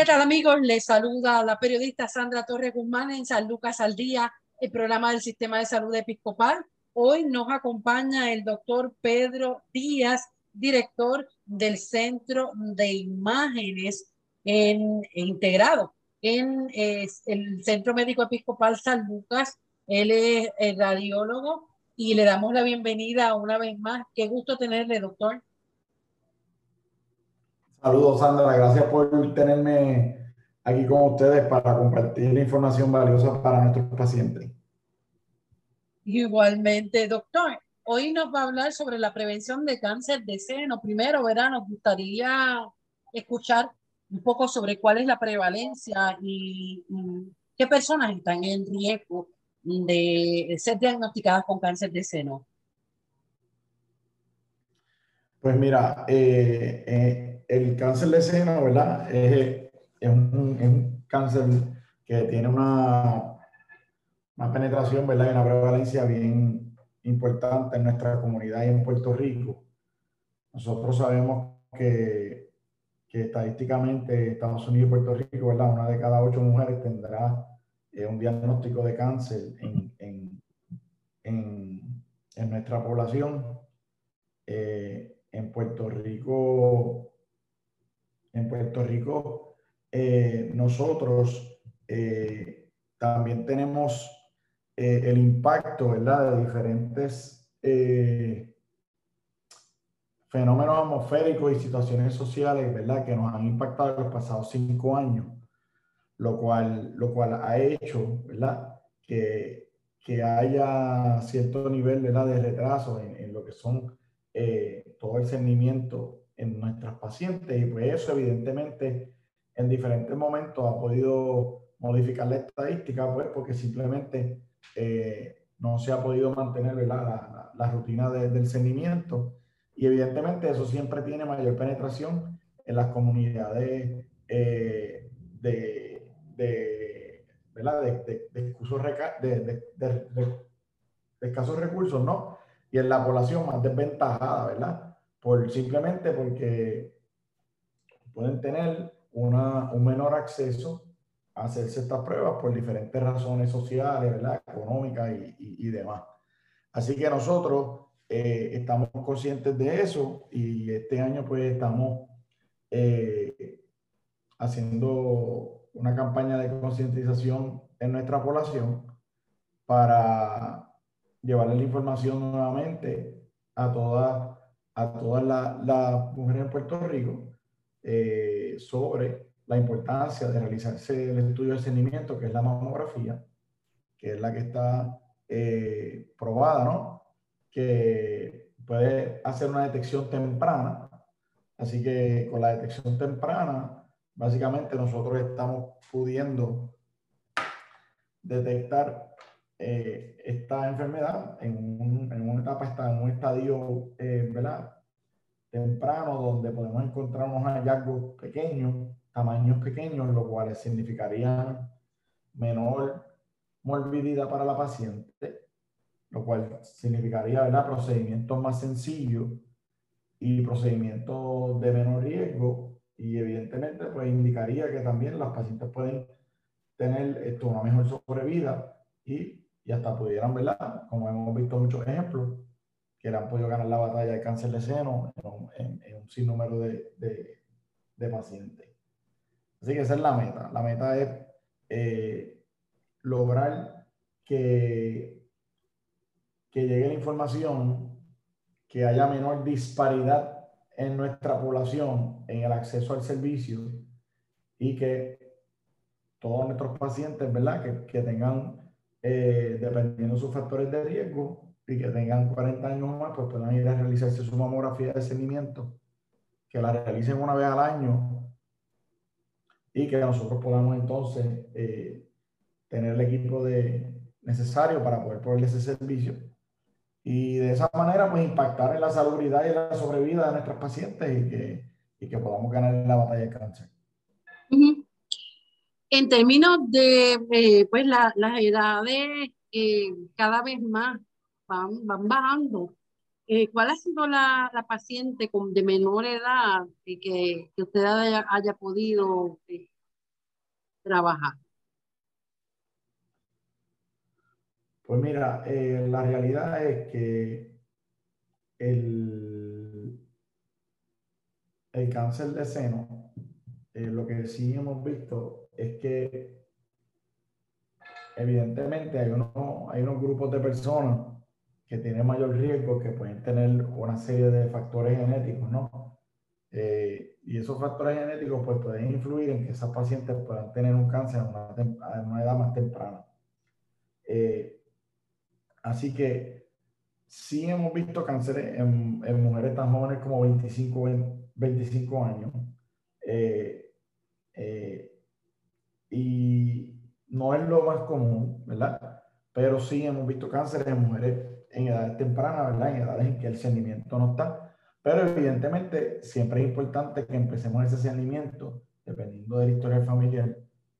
¿Qué tal amigos? Les saluda la periodista Sandra Torres Guzmán en San Lucas al Día, el programa del Sistema de Salud Episcopal. Hoy nos acompaña el doctor Pedro Díaz, director del Centro de Imágenes en, integrado en el Centro Médico Episcopal San Lucas. Él es el radiólogo y le damos la bienvenida una vez más. Qué gusto tenerle, doctor. Saludos, Sandra. Gracias por tenerme aquí con ustedes para compartir información valiosa para nuestros pacientes. Igualmente, doctor. Hoy nos va a hablar sobre la prevención de cáncer de seno. Primero, ¿verdad? Nos gustaría escuchar un poco sobre cuál es la prevalencia y, y qué personas están en riesgo de ser diagnosticadas con cáncer de seno. Pues mira, eh, eh, el cáncer de seno, ¿verdad? Es, un, cáncer que tiene una, una penetración, ¿verdad? Y una prevalencia bien importante en nuestra comunidad y en Puerto Rico. Nosotros sabemos que, que estadísticamente Estados Unidos y Puerto Rico, ¿verdad? Una de cada ocho mujeres tendrá eh, un diagnóstico de cáncer en, en, en, en nuestra población. Eh, en Puerto Rico, en Puerto Rico, eh, nosotros eh, también tenemos eh, el impacto, ¿verdad?, de diferentes fenómenos atmosféricos y situaciones sociales, ¿verdad?, que nos han impactado en los pasados cinco años, lo cual, lo cual ha hecho, ¿verdad?, que, que haya cierto nivel, ¿verdad?, de retraso en, en lo que son eh, todo el cernimiento en nuestras pacientes y pues eso evidentemente en diferentes momentos ha podido modificar la estadística pues porque simplemente eh, no se ha podido mantener la, la, rutina del cernimiento y evidentemente eso siempre tiene mayor penetración en las comunidades eh, de, de, ¿verdad? de, de, de, de escasos recursos, ¿no? y en la población más desventajada, ¿verdad? Por, simplemente porque pueden tener una, un menor acceso a hacerse estas pruebas por diferentes razones sociales, ¿verdad? Económicas y, demás. Así que nosotros eh, estamos conscientes de eso y este año pues estamos eh, haciendo una campaña de concientización en nuestra población para llevarle la información nuevamente a todas a todas las mujeres en Puerto Rico eh, sobre la importancia de realizarse el estudio de cernimiento, que es la mamografía, que es la que está eh, probada, ¿no? Que puede hacer una detección temprana. Así que con la detección temprana, básicamente nosotros estamos pudiendo detectar eh, esta enfermedad en, en, una etapa, está en un estadio eh, ¿verdad? temprano donde podemos encontrar unos hallazgos pequeños, tamaños pequeños, lo cual significaría menor morbilidad para la paciente, lo cual significaría ¿verdad? procedimientos más sencillos y procedimientos de menor riesgo y evidentemente pues indicaría que también las pacientes pueden tener esto, una mejor sobrevida y y hasta pudieran, ¿verdad? Como hemos visto muchos ejemplos, que han podido ganar la batalla de cáncer de seno en, un sinnúmero de, de, pacientes. Así que esa es la meta. La meta es eh, lograr que, que llegue la información, que haya menor disparidad en nuestra población en el acceso al servicio y que todos nuestros pacientes, ¿verdad? Que, que tengan, eh, dependiendo de sus factores de riesgo y que tengan 40 años o más, pues puedan ir a realizarse su mamografía de seguimiento, que la realicen una vez al año y que nosotros podamos entonces eh, tener el equipo de, necesario para poder proveer ese servicio y de esa manera pues impactar en la salubridad y la sobrevida de nuestros pacientes y que, y que podamos ganar la batalla del cáncer. En términos de eh, pues la, las edades eh, cada vez más van, van bajando. Eh, ¿Cuál ha sido la, la, paciente con, de menor edad que, que usted haya, haya podido trabajar? Pues mira, la realidad es que el, el cáncer de seno, eh, lo que sí hemos visto es que evidentemente hay, hay unos grupos de personas que tienen mayor riesgo, que pueden tener una serie de factores genéticos, ¿no? Eh, y esos factores genéticos pues pueden influir en que esas pacientes puedan tener un cáncer a una, edad más temprana. Así que sí hemos visto cánceres en, mujeres tan jóvenes como 25, 25 años. Eh, eh, y no es lo más común, ¿verdad? Pero sí hemos visto cánceres en mujeres en edades tempranas, ¿verdad? En edades en que el cernimiento no está. Pero evidentemente siempre es importante que empecemos ese cernimiento, dependiendo de la historia familiar,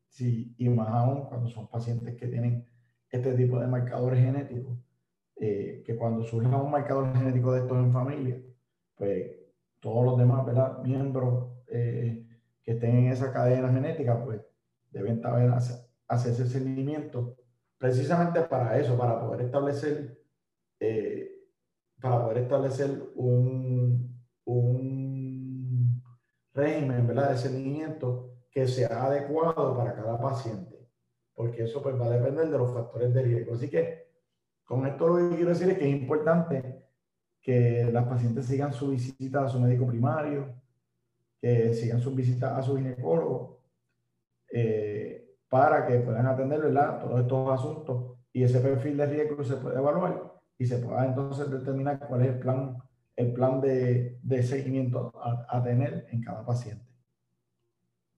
sí, y más aún cuando son pacientes que tienen este tipo de marcadores genéticos, eh, que cuando surja un marcador genético de estos en familia, pues todos los demás ¿verdad? miembros eh, que estén en esa cadena genética, pues deben también hacer, ese seguimiento precisamente para eso, para poder establecer, eh, para poder establecer un, un régimen ¿verdad? de seguimiento que sea adecuado para cada paciente porque eso pues va a depender de los factores de riesgo. Así que con esto lo que quiero decir es que es importante que las pacientes sigan su visita a su médico primario, que sigan su visita a su ginecólogo, eh, para que puedan atender ¿verdad? todos estos asuntos y ese perfil de riesgo se puede evaluar y se pueda entonces determinar cuál es el plan, el plan de, de seguimiento a, a tener en cada paciente.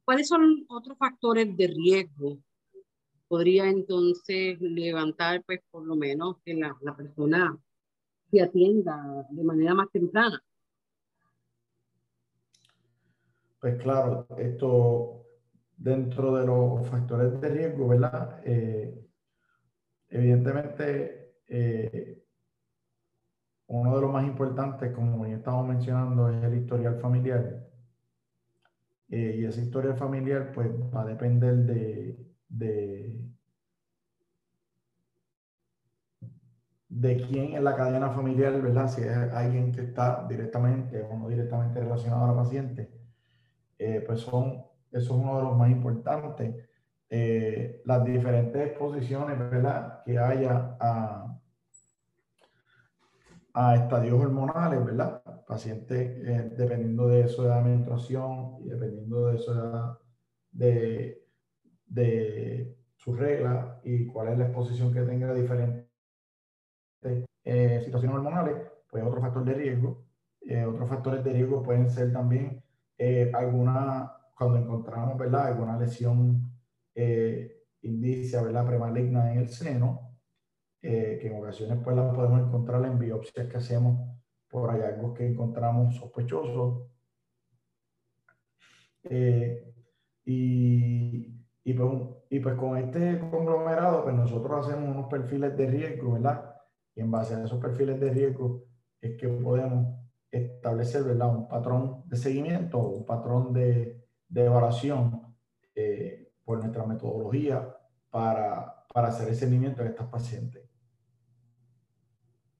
¿Cuáles son otros factores de riesgo podría entonces levantar, pues, por lo menos que la, la persona se atienda de manera más temprana. Pues claro, esto dentro de los factores de riesgo, ¿verdad? Eh, evidentemente, eh, uno de los más importantes, como ya estamos mencionando, es el historial familiar. Eh, y esa historia familiar, pues, va a depender de, de, de quién en la cadena familiar, ¿verdad? Si es alguien que está directamente o no directamente relacionado a la paciente, eh, pues son, eso es uno de los más importantes. Eh, las diferentes exposiciones, ¿verdad? Que haya a, a estadios hormonales, ¿verdad? Pacientes, eh, dependiendo de su edad de menstruación y dependiendo de su de, de sus reglas y cuál es la exposición que tenga a diferentes eh, situaciones hormonales, pues otro factor de riesgo. Eh, otros factores de riesgo pueden ser también eh, alguna, cuando encontramos, ¿verdad? Alguna lesión indicia, ¿verdad? Premaligna en el seno, que en ocasiones pues la podemos encontrar en biopsias que hacemos por hallazgos que encontramos sospechosos. y y pues, y pues con este conglomerado, pues nosotros hacemos unos perfiles de riesgo, ¿verdad? Y en base a esos perfiles de riesgo es que podemos establecer, ¿verdad? Un patrón de seguimiento un patrón de, de evaluación eh, por nuestra metodología para, para hacer el seguimiento de estas pacientes.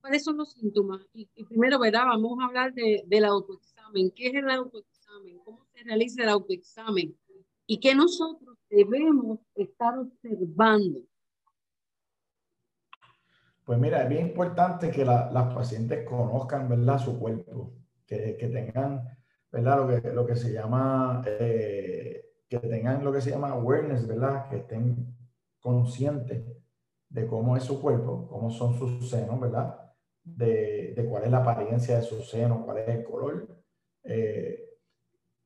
¿Cuáles son los síntomas? Y, primero, ¿verdad? Vamos a hablar de, del autoexamen. ¿Qué es el autoexamen? ¿Cómo se realiza el autoexamen? Y qué nosotros debemos estar observando? Pues mira, es bien importante que las pacientes conozcan, ¿verdad? Su cuerpo, que, que tengan, ¿verdad? Lo que, lo que se llama, eh, que tengan lo que se llama awareness, ¿verdad? Que estén conscientes de cómo es su cuerpo, cómo son sus senos, ¿verdad? De, de cuál es la apariencia de sus senos, cuál es el color. Eh,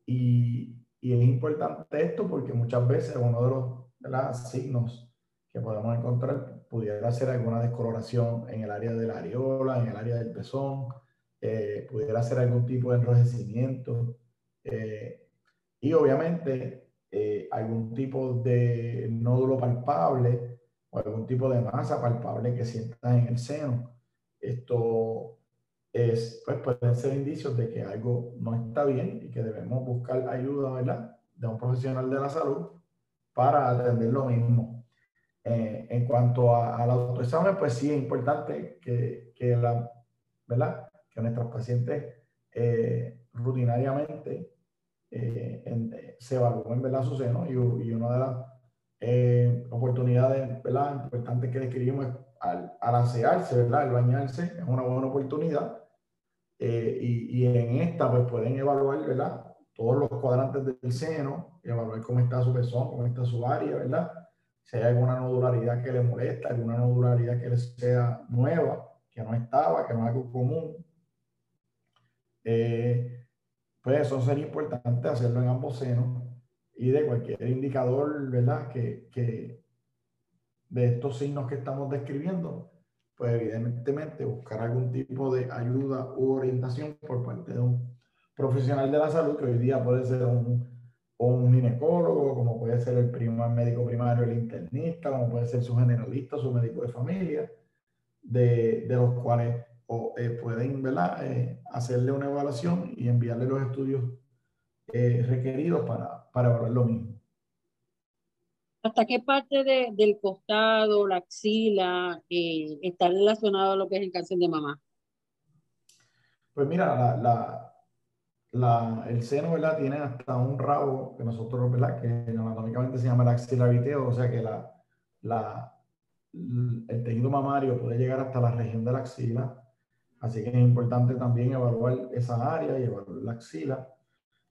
y, y, es importante esto porque muchas veces uno de los ¿verdad? signos que podemos encontrar pudiera ser alguna descoloración en el área de la areola, en el área del pezón, eh, pudiera ser algún tipo de enrojecimiento eh, y obviamente eh, algún tipo de nódulo palpable o algún tipo de masa palpable que sientas en el seno. Esto es, pues pueden ser indicios de que algo no está bien y que debemos buscar ayuda, ¿verdad? De un profesional de la salud para atender lo mismo. Eh, en cuanto al autoexamen, pues sí es importante que, que, la, ¿verdad? que nuestros pacientes eh, rutinariamente eh, se evalúen ¿verdad? su seno y, y una de las oportunidades ¿verdad? importantes que describimos es al, al asearse, ¿verdad? al bañarse, es una buena oportunidad. y, y, en esta pues pueden evaluar ¿verdad? todos los cuadrantes del seno, evaluar cómo está su pezón, cómo está su área, ¿verdad? Si hay alguna nodularidad que le molesta, alguna nodularidad que le sea nueva, que no estaba, que no es algo común. Eh, pues eso sería importante hacerlo en ambos senos y de cualquier indicador, ¿verdad? Que, que de estos signos que estamos describiendo, pues evidentemente buscar algún tipo de ayuda u orientación por parte de un profesional de la salud, que hoy día puede ser un o un ginecólogo, como puede ser el médico primario, el internista, como puede ser su generalista, su médico de familia, de, de los cuales o, eh, pueden. Eh, hacerle una evaluación y enviarle los estudios eh, requeridos para, para evaluar lo mismo. ¿Hasta qué parte de, del costado, la axila, está relacionado a lo que es el cáncer de mamá? Pues mira, la, la el seno, ¿verdad? Tiene hasta un rabo que nosotros, ¿verdad? Que anatómicamente se llama el axilar o sea que la, la, el tejido mamario puede llegar hasta la región de la axila. Así que es importante también evaluar esa área y evaluar la axila.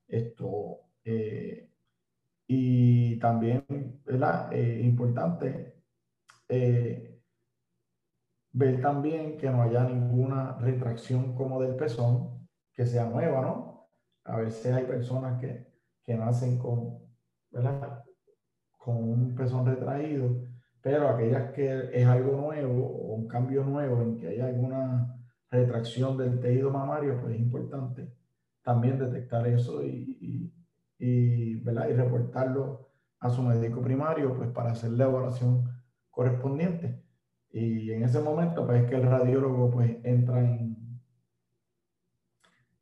Esto, eh, y también, ¿verdad? Eh, importante eh, ver también que no haya ninguna retracción como del pezón, que sea nueva, ¿no? A veces hay personas que, que nacen con, ¿verdad? con un pezón retraído, pero aquellas que es algo nuevo o un cambio nuevo en que hay alguna retracción del tejido mamario, pues es importante también detectar eso y, y, ¿verdad? y reportarlo a su médico primario pues para hacer la evaluación correspondiente. Y en ese momento pues es que el radiólogo pues entra en,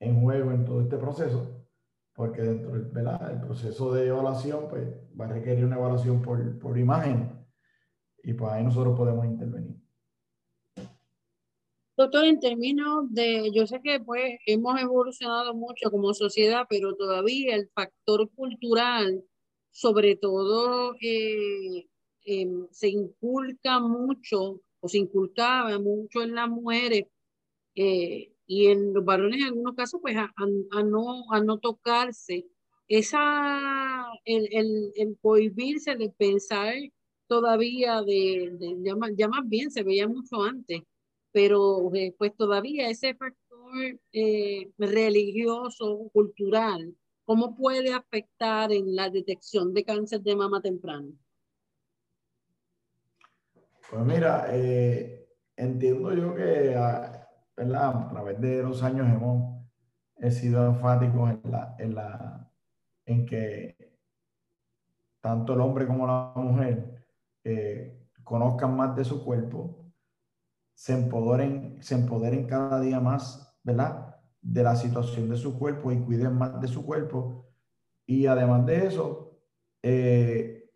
en juego en todo este proceso, porque dentro del proceso de evaluación pues, va a requerir una evaluación por, por imagen y pues ahí nosotros podemos intervenir. Doctor, en términos de, yo sé que pues hemos evolucionado mucho como sociedad, pero todavía el factor cultural, sobre todo, eh, em, se inculca mucho o se inculcaba mucho en las mujeres eh, y en los varones en algunos casos pues a, no, a no tocarse. Esa, el, el, el prohibirse de pensar todavía de, de ya, más, bien se veía mucho antes, pero eh, pues todavía ese factor eh, religioso, cultural, ¿cómo puede afectar en la detección de cáncer de mama temprano? Pues mira, eh, entiendo yo que ah, a través de los años hemos sido enfáticos en, la, en, la, en que tanto el hombre como la mujer eh, conozcan más de su cuerpo, se empoderen, se empoderen cada día más, ¿verdad? De la situación de su cuerpo y cuiden más de su cuerpo. Y además de eso, eh,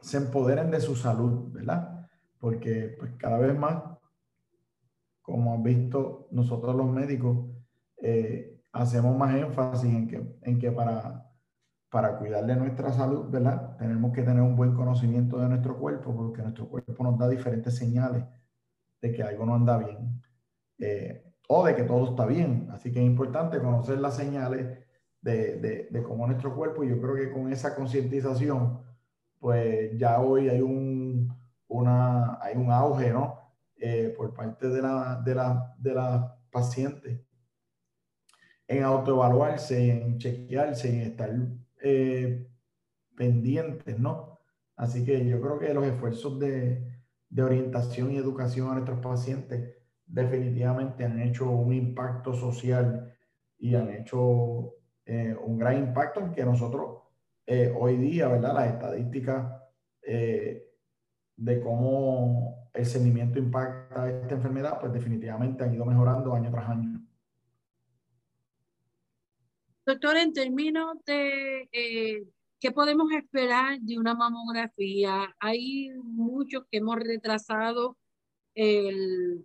se empoderen de su salud, ¿verdad? Porque pues, cada vez más como han visto nosotros los médicos, eh, hacemos más énfasis en que, en que para, para cuidar de nuestra salud, ¿verdad? Tenemos que tener un buen conocimiento de nuestro cuerpo, porque nuestro cuerpo nos da diferentes señales de que algo no anda bien eh, o de que todo está bien. Así que es importante conocer las señales de, de, cómo nuestro cuerpo, y yo creo que con esa concientización, pues ya hoy hay un, una, hay un auge, ¿no? Eh, por parte de la, de la, de la paciente en autoevaluarse, en chequearse, en estar eh, pendientes, ¿no? Así que yo creo que los esfuerzos de, de orientación y educación a nuestros pacientes definitivamente han hecho un impacto social y han hecho eh, un gran impacto en que nosotros hoy día, ¿verdad? Las estadísticas de cómo el seguimiento impacta esta enfermedad, pues definitivamente han ido mejorando año tras año. Doctor, en términos de qué podemos esperar de una mamografía, hay muchos que hemos retrasado el,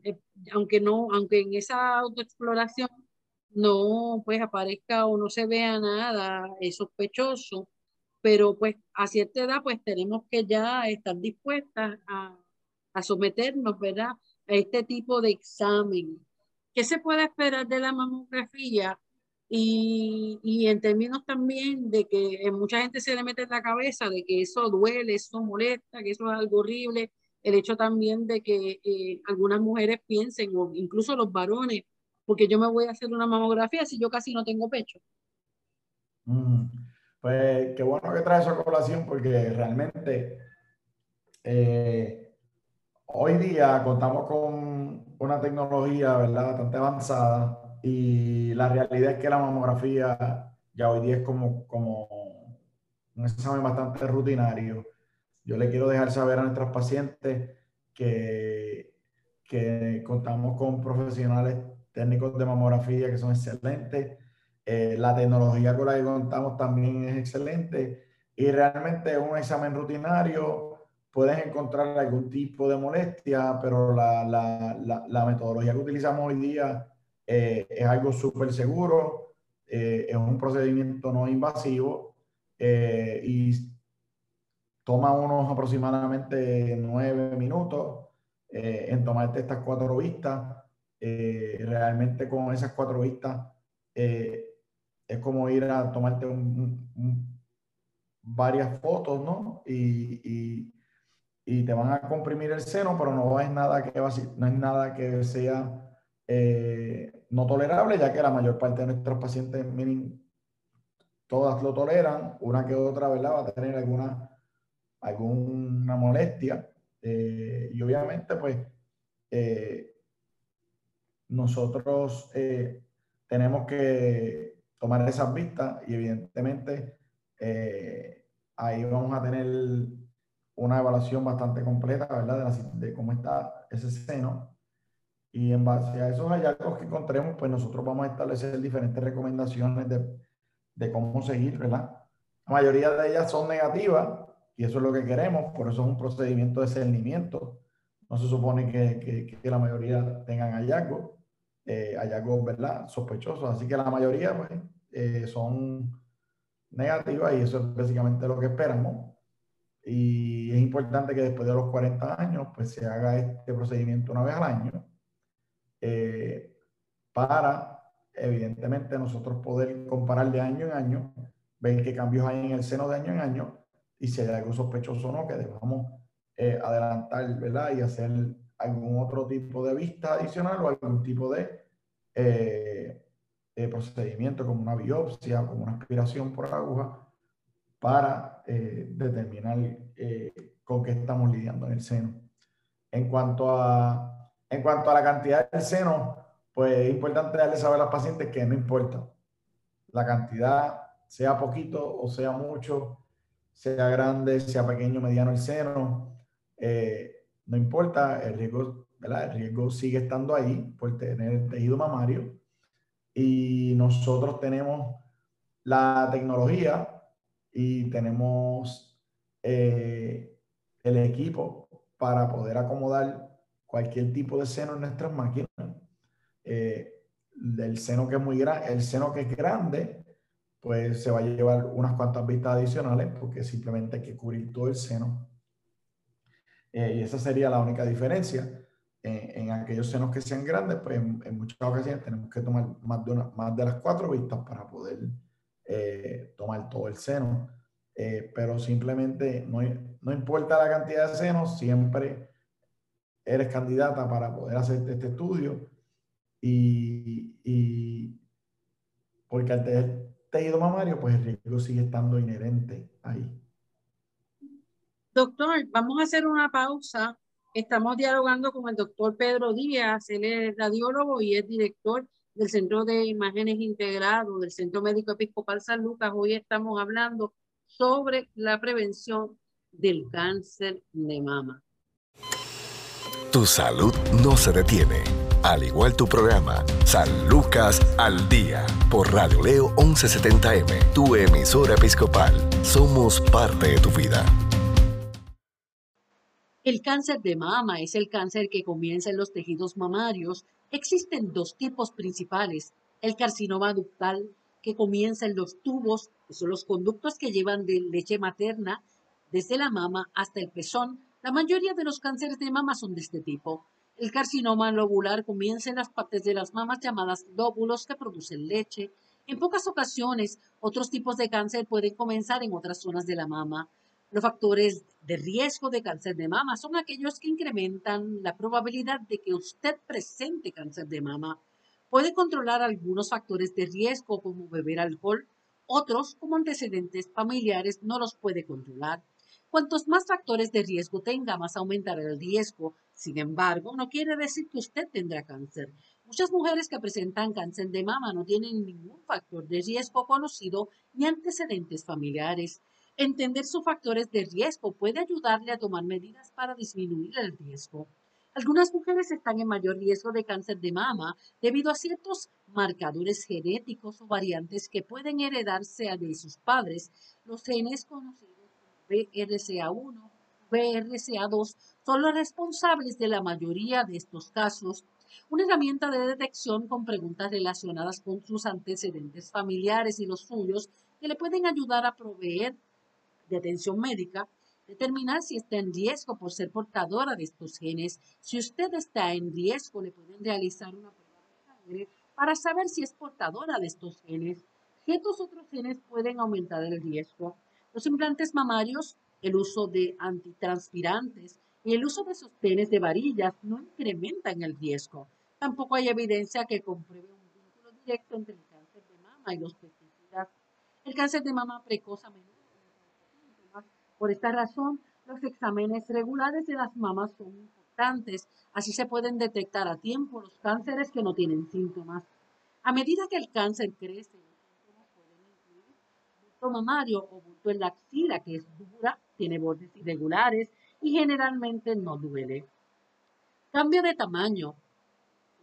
aunque no, aunque en esa autoexploración no pues aparezca o no se vea nada sospechoso, pero pues a cierta edad pues tenemos que ya estar dispuestas a, a someternos, ¿verdad? A este tipo de examen. ¿Qué se puede esperar de la mamografía? Y, y, en términos también de que mucha gente se le mete en la cabeza de que eso duele, eso molesta, que eso es algo horrible. El hecho también de que eh, algunas mujeres piensen, o incluso los varones, porque yo me voy a hacer una mamografía si yo casi no tengo pecho. Mm, pues qué bueno que trae esa colación porque realmente eh, hoy día contamos con una tecnología ¿verdad? bastante avanzada y la realidad es que la mamografía ya hoy día es como, como un examen bastante rutinario. Yo le quiero dejar saber a nuestras pacientes que, que contamos con profesionales técnicos de mamografía que son excelentes. Eh, la tecnología con la que contamos también es excelente y realmente un examen rutinario puedes encontrar algún tipo de molestia, pero la, la, la, metodología que utilizamos hoy día eh, es algo súper seguro, eh, es un procedimiento no invasivo y toma unos aproximadamente nueve minutos en tomarte estas cuatro vistas eh, realmente con esas cuatro vistas eh, es como ir a tomarte varias fotos, ¿no? Y, y, y, te van a comprimir el seno, pero no es nada que, no es nada que sea eh, no tolerable, ya que la mayor parte de nuestros pacientes, todas lo toleran, una que otra, ¿verdad? Va a tener alguna, alguna molestia. y obviamente, pues, nosotros eh, tenemos que tomar esas vistas y evidentemente eh, ahí vamos a tener una evaluación bastante completa, ¿verdad? De, cómo está ese seno. Y en base a esos hallazgos que encontremos, pues nosotros vamos a establecer diferentes recomendaciones de, de cómo seguir, ¿verdad? La mayoría de ellas son negativas y eso es lo que queremos, por eso es un procedimiento de cernimiento. No se supone que, que, que la mayoría tengan hallazgos eh, hallazgos, ¿verdad? Sospechosos. Así que la mayoría pues, eh, son negativas y eso es básicamente lo que esperamos. Y es importante que después de los 40 años pues se haga este procedimiento una vez al año eh, para evidentemente nosotros poder comparar de año en año, ver qué cambios hay en el seno de año en año y si hay algo sospechoso o no que debamos eh, adelantar, ¿verdad? Y hacer algún otro tipo de vista adicional o algún tipo de eh, procedimiento como una biopsia, como una aspiración por aguja, para eh, determinar eh, con qué estamos lidiando en el seno. En cuanto a, en cuanto a la cantidad del seno, pues es importante darle saber a los pacientes que no importa. La cantidad, sea poquito o sea mucho, sea grande, sea pequeño, mediano el seno, no importa, el riesgo, el riesgo sigue estando ahí por tener el tejido mamario y nosotros tenemos la tecnología y tenemos eh, el equipo para poder acomodar cualquier tipo de seno en nuestras máquinas. Eh, el seno que es muy grande, el seno que es grande, pues se va a llevar unas cuantas vistas adicionales porque simplemente hay que cubrir todo el seno eh, y esa sería la única diferencia. En, aquellos senos que sean grandes, pues en, muchas ocasiones tenemos que tomar más de, una, más de las cuatro vistas para poder eh, tomar todo el seno. Eh, pero simplemente no, no importa la cantidad de senos, siempre eres candidata para poder hacer este estudio y, y porque al tener tejido mamario, pues el riesgo sigue estando inherente ahí. Doctor, vamos a hacer una pausa. Estamos dialogando con el doctor Pedro Díaz, él es radiólogo y es director del Centro de Imágenes Integrado del Centro Médico Episcopal San Lucas. Hoy estamos hablando sobre la prevención del cáncer de mama. Tu salud no se detiene, al igual tu programa San Lucas al Día por Radio Leo 1170M, tu emisora episcopal. Somos parte de tu vida. El cáncer de mama es el cáncer que comienza en los tejidos mamarios. Existen dos tipos principales. El carcinoma ductal, que comienza en los tubos, que son los conductos que llevan de leche materna desde la mama hasta el pezón. La mayoría de los cánceres de mama son de este tipo. El carcinoma lobular comienza en las partes de las mamas llamadas lóbulos que producen leche. En pocas ocasiones, otros tipos de cáncer pueden comenzar en otras zonas de la mama. Los factores de riesgo de cáncer de mama son aquellos que incrementan la probabilidad de que usted presente cáncer de mama. Puede controlar algunos factores de riesgo como beber alcohol, otros como antecedentes familiares no los puede controlar. Cuantos más factores de riesgo tenga, más aumentará el riesgo. Sin embargo, no quiere decir que usted tendrá cáncer. Muchas mujeres que presentan cáncer de mama no tienen ningún factor de riesgo conocido ni antecedentes familiares. Entender sus factores de riesgo puede ayudarle a tomar medidas para disminuir el riesgo. Algunas mujeres están en mayor riesgo de cáncer de mama debido a ciertos marcadores genéticos o variantes que pueden heredarse de sus padres. Los genes conocidos como BRCA1, BRCA2 son los responsables de la mayoría de estos casos. Una herramienta de detección con preguntas relacionadas con sus antecedentes familiares y los suyos que le pueden ayudar a proveer de atención médica, determinar si está en riesgo por ser portadora de estos genes. Si usted está en riesgo, le pueden realizar una prueba de sangre para saber si es portadora de estos genes. Ciertos otros genes pueden aumentar el riesgo. Los implantes mamarios, el uso de antitranspirantes y el uso de sostenes de varillas no incrementan el riesgo. Tampoco hay evidencia que compruebe un vínculo directo entre el cáncer de mama y los pesticidas. El cáncer de mama precoz a menudo por esta razón, los exámenes regulares de las mamas son importantes. Así se pueden detectar a tiempo los cánceres que no tienen síntomas. A medida que el cáncer crece, bulto mamario o bulto en la axila, que es dura, tiene bordes irregulares y generalmente no duele. Cambio de tamaño,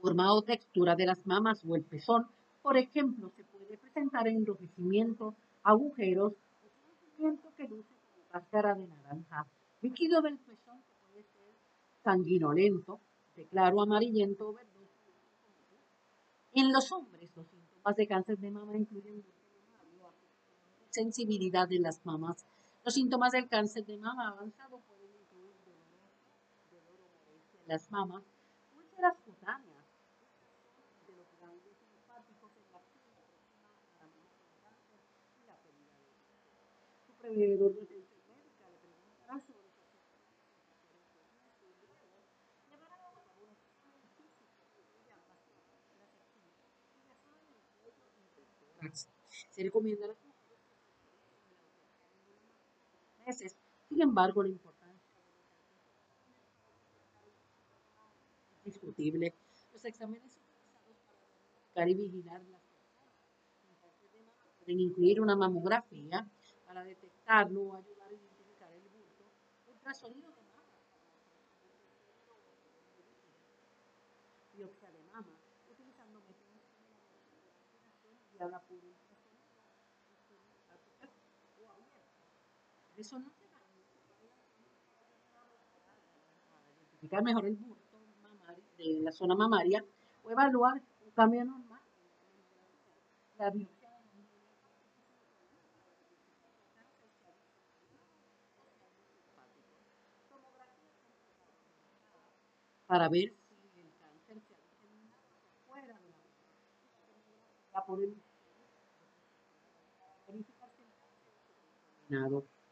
forma o textura de las mamas o el pezón, por ejemplo, se puede presentar enrojecimiento, agujeros o que luce cáscara de naranja, líquido del pezón que puede ser sanguinolento, de claro amarillento o verdoso. En los hombres, los síntomas de cáncer de mama incluyen sensibilidad de las mamas. Los síntomas del cáncer de mama avanzado pueden incluir dolor, dolor o en las mamas, úlceras cutáneas, de los ganglios linfáticos en la piel próxima a la mama con cáncer y la pérdida de Su prevenidor de Se recomienda a las mujeres meses. Sin embargo, la importancia es discutible. Los exámenes utilizados para diagnosticar y vigilar las personas pueden incluir una mamografía para detectarlo o ayudar a identificar el bulto, ultrasonido de mama, biopsia de mama, utilizando métodos de guiada Eso no se da. Para identificar mejor el bulto de la zona mamaria o evaluar un cambio normal. La para ver si el cáncer se ha diseminado fuera de la mama. asignado.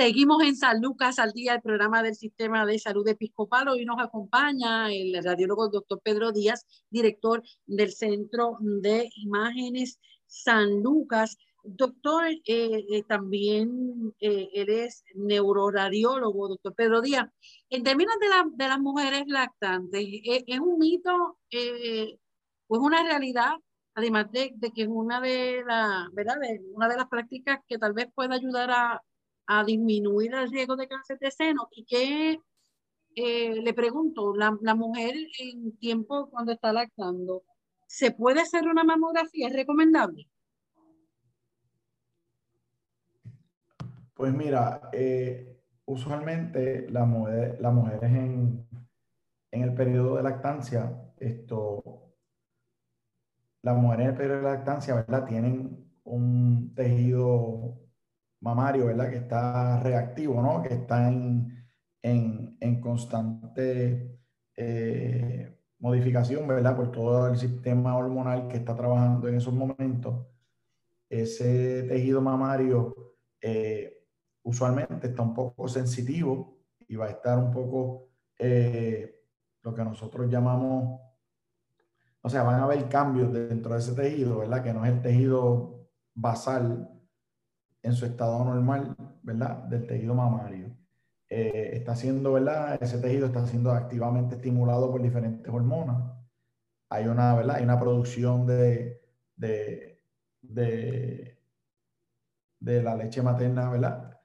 Seguimos en San Lucas al día, el programa del Sistema de Salud Episcopal. Hoy nos acompaña el radiólogo doctor Pedro Díaz, director del Centro de Imágenes San Lucas. Doctor, eh, eh, también eh, eres neuroradiólogo, doctor Pedro Díaz. En términos de, de las mujeres lactantes, ¿es un mito o es una realidad? Además de, que es una de, la, ¿verdad? Una de las prácticas que tal vez pueda ayudar a, a disminuir el riesgo de cáncer de seno y que eh, le pregunto, la, la, mujer en tiempo cuando está lactando, ¿se puede hacer una mamografía? ¿Es recomendable? Pues mira, eh, usualmente las mujeres, en, en el periodo de lactancia, esto, las mujeres en el periodo de lactancia, ¿verdad? Tienen un tejido mamario, ¿verdad? Que está reactivo, ¿no? Que está en, en, en constante eh, modificación, ¿verdad? Por todo el sistema hormonal que está trabajando en esos momentos. Ese tejido mamario eh, usualmente está un poco sensitivo y va a estar un poco eh, lo que nosotros llamamos, o sea, van a haber cambios dentro de ese tejido, ¿verdad? Que no es el tejido basal en su estado normal, ¿verdad? Del tejido mamario. Eh, está siendo, ¿verdad? Ese tejido está siendo activamente estimulado por diferentes hormonas. Hay una, ¿verdad? Hay una producción de, de, de, de la leche materna, ¿verdad?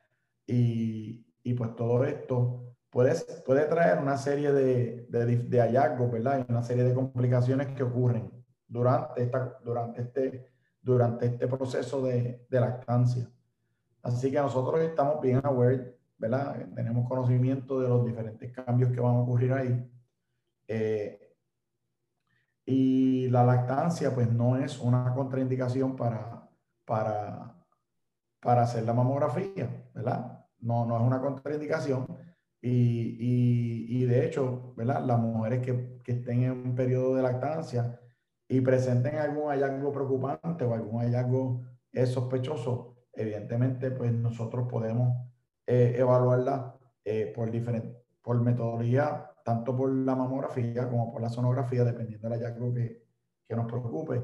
Y, y, pues todo esto puede, puede traer una serie de, de, hallazgos, ¿verdad? Y una serie de complicaciones que ocurren durante, esta, durante, este, durante este proceso de, lactancia. Así que nosotros estamos bien aware, ¿verdad? Tenemos conocimiento de los diferentes cambios que van a ocurrir ahí. Eh, y la lactancia, pues no es una contraindicación para, para, para hacer la mamografía, ¿verdad? No, no es una contraindicación. Y, y, y de hecho, ¿verdad? Las mujeres que, que estén en un periodo de lactancia y presenten algún hallazgo preocupante o algún hallazgo sospechoso, evidentemente, pues nosotros podemos eh, evaluarla eh, por, por metodología, tanto por la mamografía como por la sonografía, dependiendo del hallazgo que, que nos preocupe.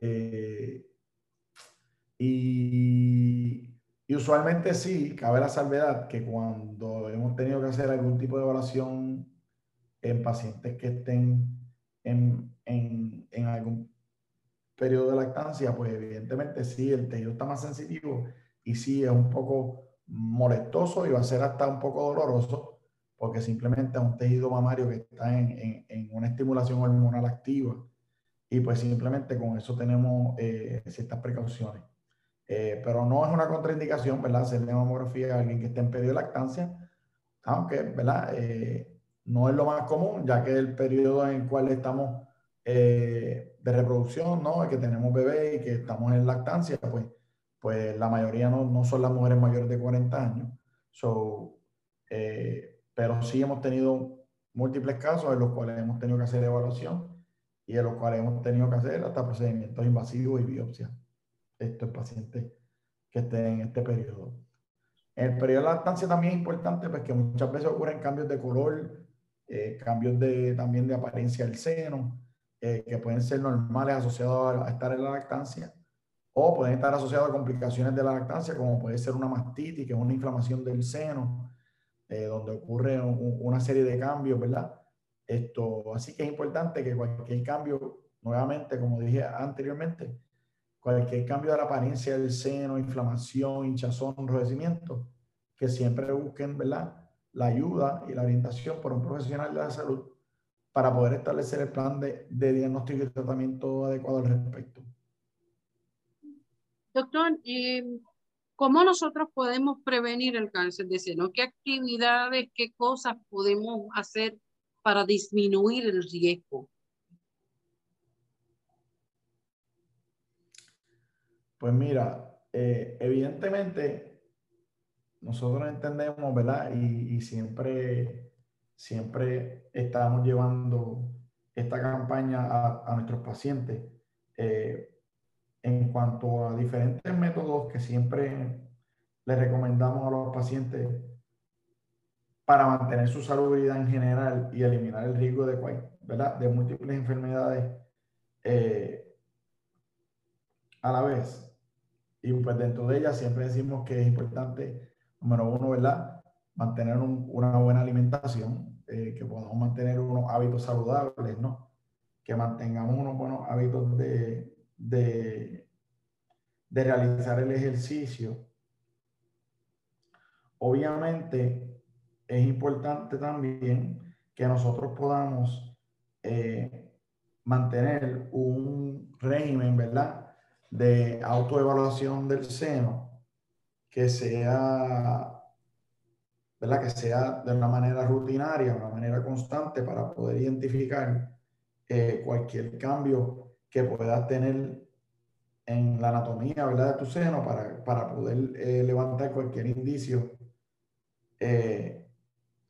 Eh, y, y, usualmente sí, cabe la salvedad que cuando hemos tenido que hacer algún tipo de evaluación en pacientes que estén en, en, en algún periodo de lactancia, pues evidentemente sí, el tejido está más sensitivo y sí es un poco molestoso y va a ser hasta un poco doloroso porque simplemente es un tejido mamario que está en, en, una estimulación hormonal activa y pues simplemente con eso tenemos eh, ciertas precauciones. Eh, pero no es una contraindicación, ¿verdad? Hacerle mamografía a alguien que esté en periodo de lactancia, aunque, ¿verdad? Eh, no es lo más común, ya que el periodo en el cual estamos eh, de reproducción, ¿no? Que tenemos bebé y que estamos en lactancia, pues, pues la mayoría no, no son las mujeres mayores de 40 años. So, eh, pero sí hemos tenido múltiples casos en los cuales hemos tenido que hacer evaluación y en los cuales hemos tenido que hacer hasta procedimientos invasivos y biopsia. Estos pacientes que estén en este periodo. En el periodo de lactancia también es importante pues que muchas veces ocurren cambios de color, eh, cambios de, también de apariencia del seno, eh, que pueden ser normales asociados a, estar en la lactancia o pueden estar asociados a complicaciones de la lactancia, como puede ser una mastitis, que es una inflamación del seno, eh, donde ocurre una serie de cambios, ¿verdad? Esto, así que es importante que cualquier cambio, nuevamente, como dije anteriormente, cualquier cambio de la apariencia del seno, inflamación, hinchazón, enrojecimiento, que siempre busquen, ¿verdad? La ayuda y la orientación por un profesional de la salud para poder establecer el plan de, de diagnóstico y tratamiento adecuado al respecto. Doctor, eh, ¿Cómo nosotros podemos prevenir el cáncer de seno? ¿Qué actividades, qué cosas podemos hacer para disminuir el riesgo? Pues mira, eh, evidentemente nosotros entendemos, ¿verdad? Y, siempre, siempre estamos llevando esta campaña a, nuestros pacientes. Eh, en cuanto a diferentes métodos que siempre le recomendamos a los pacientes para mantener su salubridad en general y eliminar el riesgo de, ¿verdad? de múltiples enfermedades eh, a la vez. Y pues dentro de ellas siempre decimos que es importante, número uno, ¿verdad? Mantener una buena alimentación, eh, que podamos mantener unos hábitos saludables, ¿no? Que mantengamos unos buenos hábitos de, de, realizar el ejercicio. Obviamente es importante también que nosotros podamos eh, mantener un régimen, ¿verdad? De autoevaluación del seno que sea, ¿verdad? Que sea de una manera rutinaria, de una manera constante para poder identificar eh, cualquier cambio que puedas tener en la anatomía ¿verdad? de tu seno para, para poder eh, levantar cualquier indicio, eh,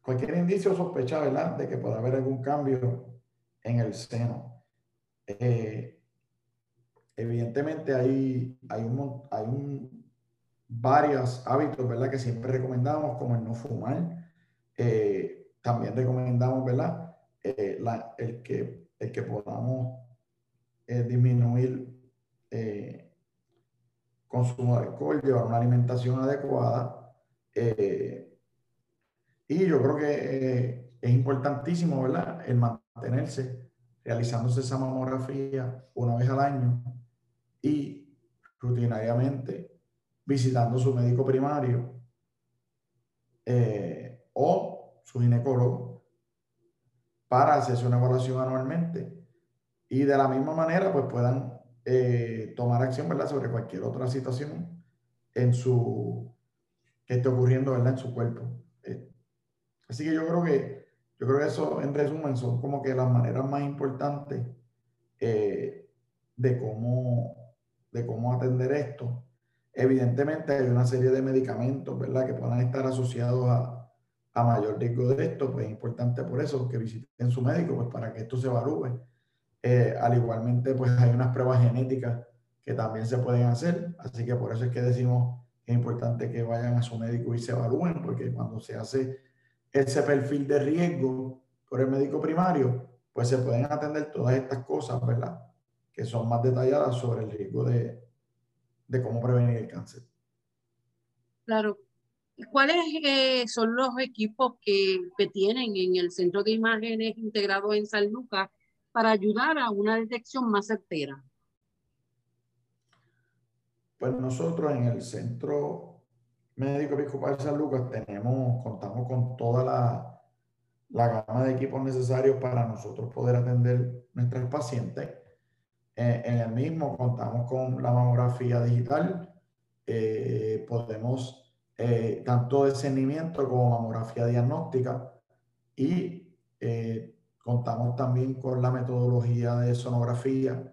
cualquier indicio sospecha ¿verdad? de que pueda haber algún cambio en el seno. Evidentemente hay, hay, un, hay un, varios hábitos ¿verdad? que siempre recomendamos, como el no fumar. también recomendamos ¿verdad? el, que, el que podamos disminuir eh, consumo de alcohol, llevar una alimentación adecuada. Eh, y yo creo que eh, es importantísimo, ¿verdad? El mantenerse realizándose esa mamografía una vez al año y rutinariamente visitando su médico primario o su ginecólogo para hacerse una evaluación anualmente y de la misma manera pues puedan eh, tomar acción ¿verdad? sobre cualquier otra situación en su, que esté ocurriendo ¿verdad? en su cuerpo. Eh, así que yo creo que, yo creo eso en resumen son como que las maneras más importantes eh, de, cómo, de cómo atender esto. Evidentemente hay una serie de medicamentos ¿verdad? que puedan estar asociados a, a mayor riesgo de esto, pues es importante por eso que visiten su médico pues para que esto se evalúe eh, al igualmente, pues hay unas pruebas genéticas que también se pueden hacer, así que por eso es que decimos que es importante que vayan a su médico y se evalúen, porque cuando se hace ese perfil de riesgo por el médico primario, pues se pueden atender todas estas cosas, ¿verdad? Que son más detalladas sobre el riesgo de, de cómo prevenir el cáncer. Claro. ¿Cuáles eh, son los equipos que, que, tienen en el centro de imágenes integrado en San Lucas para ayudar a una detección más certera? Pues nosotros en el Centro Médico Episcopal de San Lucas tenemos, contamos con toda la, la gama de equipos necesarios para nosotros poder atender nuestros pacientes. Eh, en el mismo contamos con la mamografía digital, eh, podemos eh, tanto discernimiento como mamografía diagnóstica y Contamos también con la metodología de sonografía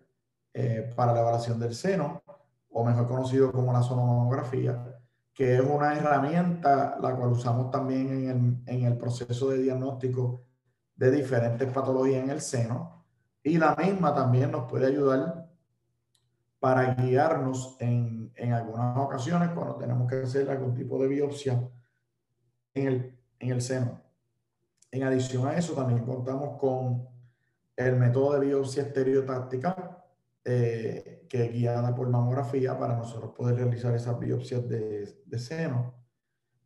eh, para la evaluación del seno, o mejor conocido como la sonomamografía, que es una herramienta la cual usamos también en el, en el proceso de diagnóstico de diferentes patologías en el seno. Y la misma también nos puede ayudar para guiarnos en, en, algunas ocasiones cuando tenemos que hacer algún tipo de biopsia en el, en el seno. En adición a eso, también contamos con el método de biopsia estereotáctica, eh, que es guiada por mamografía para nosotros poder realizar esas biopsias de, de seno.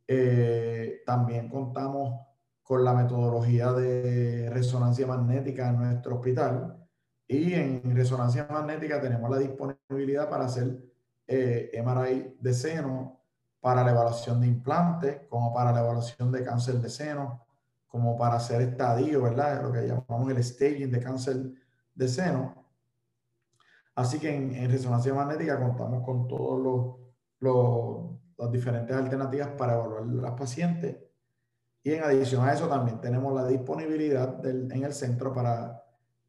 Eh, también contamos con la metodología de resonancia magnética en nuestro hospital y en resonancia magnética tenemos la disponibilidad para hacer eh, MRI de seno para la evaluación de implantes, como para la evaluación de cáncer de seno, como para hacer estadio, ¿verdad? Lo que llamamos el staging de cáncer de seno. Así que en, resonancia magnética contamos con todos los, las diferentes alternativas para evaluar a las pacientes. Y en adición a eso también tenemos la disponibilidad en el centro para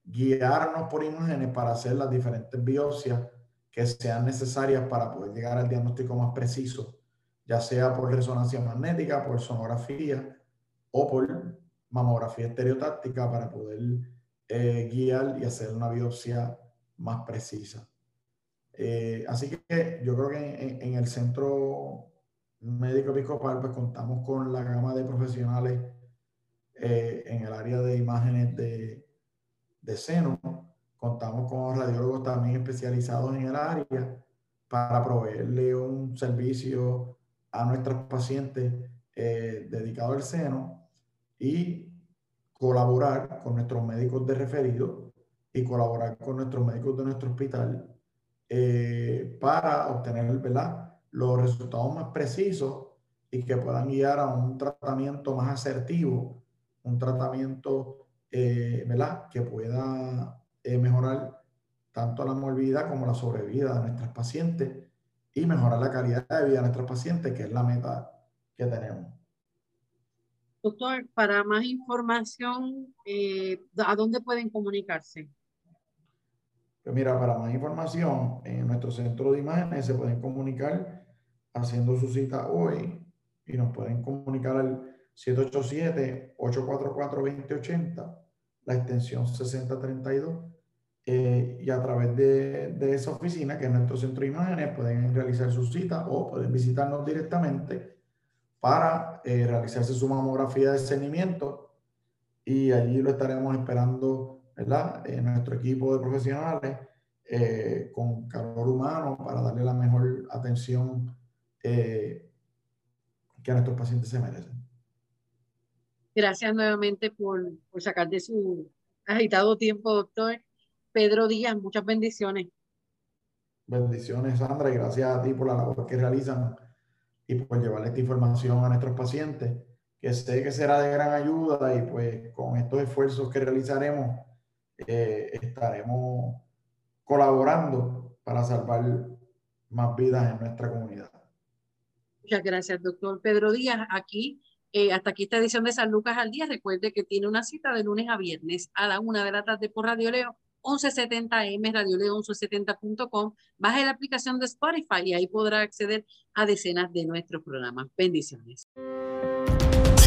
guiarnos por imágenes para hacer las diferentes biopsias que sean necesarias para poder llegar al diagnóstico más preciso, ya sea por resonancia magnética, por sonografía o por mamografía estereotáctica para poder eh, guiar y hacer una biopsia más precisa. Eh, así que yo creo que en, el centro médico episcopal pues contamos con la gama de profesionales eh, en el área de imágenes de, de seno. Contamos con radiólogos también especializados en el área para proveerle un servicio a nuestros pacientes eh, dedicados al seno y colaborar con nuestros médicos de referido y colaborar con nuestros médicos de nuestro hospital eh, para obtener ¿verdad? Los resultados más precisos y que puedan guiar a un tratamiento más asertivo, un tratamiento eh, ¿verdad? que pueda eh, mejorar tanto la movilidad como la sobrevida de nuestras pacientes y mejorar la calidad de vida de nuestros pacientes, que es la meta que tenemos. Doctor, para más información, ¿a dónde pueden comunicarse? Pues mira, para más información, en nuestro centro de imágenes se pueden comunicar haciendo su cita hoy y nos pueden comunicar al 787-844-2080, la extensión 6032. Eh, y a través de, esa oficina, que es nuestro centro de imágenes, pueden realizar su cita o pueden visitarnos directamente para eh, realizarse su mamografía de seguimiento y allí lo estaremos esperando ¿verdad? En nuestro equipo de profesionales eh, con calor humano para darle la mejor atención eh, que a nuestros pacientes se merecen. Gracias nuevamente por, por sacar de su agitado tiempo, doctor. Pedro Díaz, muchas bendiciones. Bendiciones, Sandra, y gracias a ti por la labor que realizan y por llevarle esta información a nuestros pacientes, que sé que será de gran ayuda y pues con estos esfuerzos que realizaremos eh, estaremos colaborando para salvar más vidas en nuestra comunidad. Muchas gracias, doctor Pedro Díaz. Aquí, eh, hasta aquí esta edición de San Lucas al Día. Recuerde que tiene una cita de lunes a viernes a la una de la tarde por Radio Leo 1170M, Leo 1170.com. Baje la aplicación de Spotify y ahí podrá acceder a decenas de nuestros programas. Bendiciones.